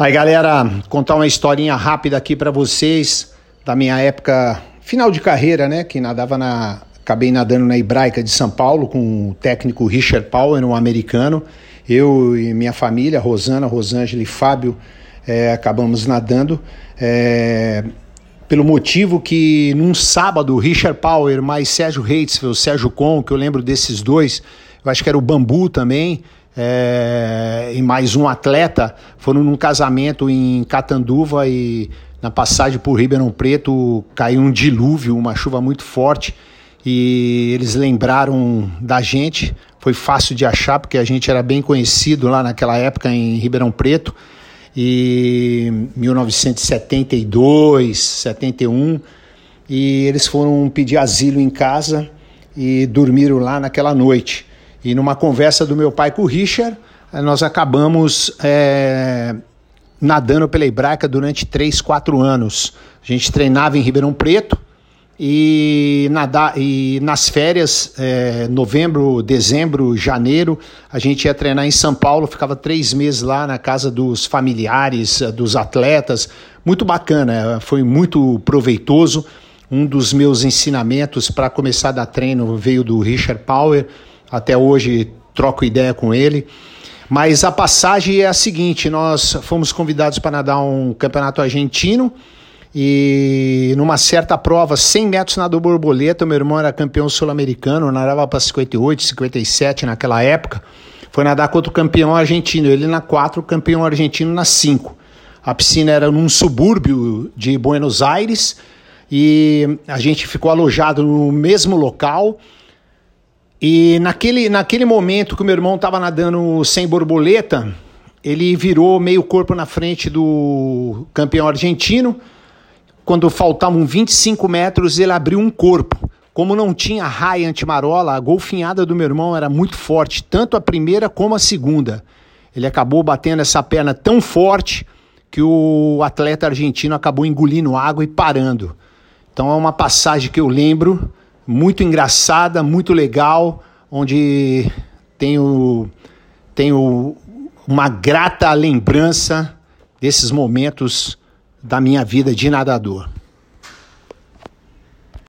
Aí, galera, contar uma historinha rápida aqui para vocês da minha época final de carreira, né? Que nadava na. Acabei nadando na Hebraica de São Paulo com o técnico Richard Power, um americano. Eu e minha família, Rosana, Rosângela e Fábio, é, acabamos nadando. É, pelo motivo que num sábado, Richard Power mais Sérgio Reitzfeld, Sérgio Con, que eu lembro desses dois, eu acho que era o Bambu também, é, e mais um atleta foram num casamento em Catanduva e na passagem por Ribeirão Preto caiu um dilúvio, uma chuva muito forte e eles lembraram da gente. Foi fácil de achar porque a gente era bem conhecido lá naquela época em Ribeirão Preto e 1972, 71 e eles foram pedir asilo em casa e dormiram lá naquela noite. E numa conversa do meu pai com o Richard, eh, nós acabamos é, nadando pela Hebraica durante 3, 4 anos. A gente treinava em Ribeirão Preto e, nadar, e nas férias, é, novembro, dezembro, janeiro, a gente ia treinar em São Paulo, ficava três meses lá na casa dos familiares, dos atletas. Muito bacana, foi muito proveitoso. Um dos meus ensinamentos para começar a dar treino veio do Richard Power até hoje troco ideia com ele. Mas a passagem é a seguinte: nós fomos convidados para nadar um campeonato argentino e numa certa prova, 100 metros nadou borboleta, meu irmão era campeão sul-americano, nadava para 58, 57 naquela época. Foi nadar contra o campeão argentino, ele na 4, o campeão argentino na 5. A piscina era num subúrbio de Buenos Aires e a gente ficou alojado no mesmo local. E naquele, naquele momento que o meu irmão estava nadando sem borboleta, ele virou meio corpo na frente do campeão argentino. Quando faltavam 25 metros, ele abriu um corpo. Como não tinha raia antimarola, a golfinhada do meu irmão era muito forte, tanto a primeira como a segunda. Ele acabou batendo essa perna tão forte que o atleta argentino acabou engolindo água e parando. Então é uma passagem que eu lembro muito engraçada, muito legal, onde tenho, tenho uma grata lembrança desses momentos da minha vida de nadador.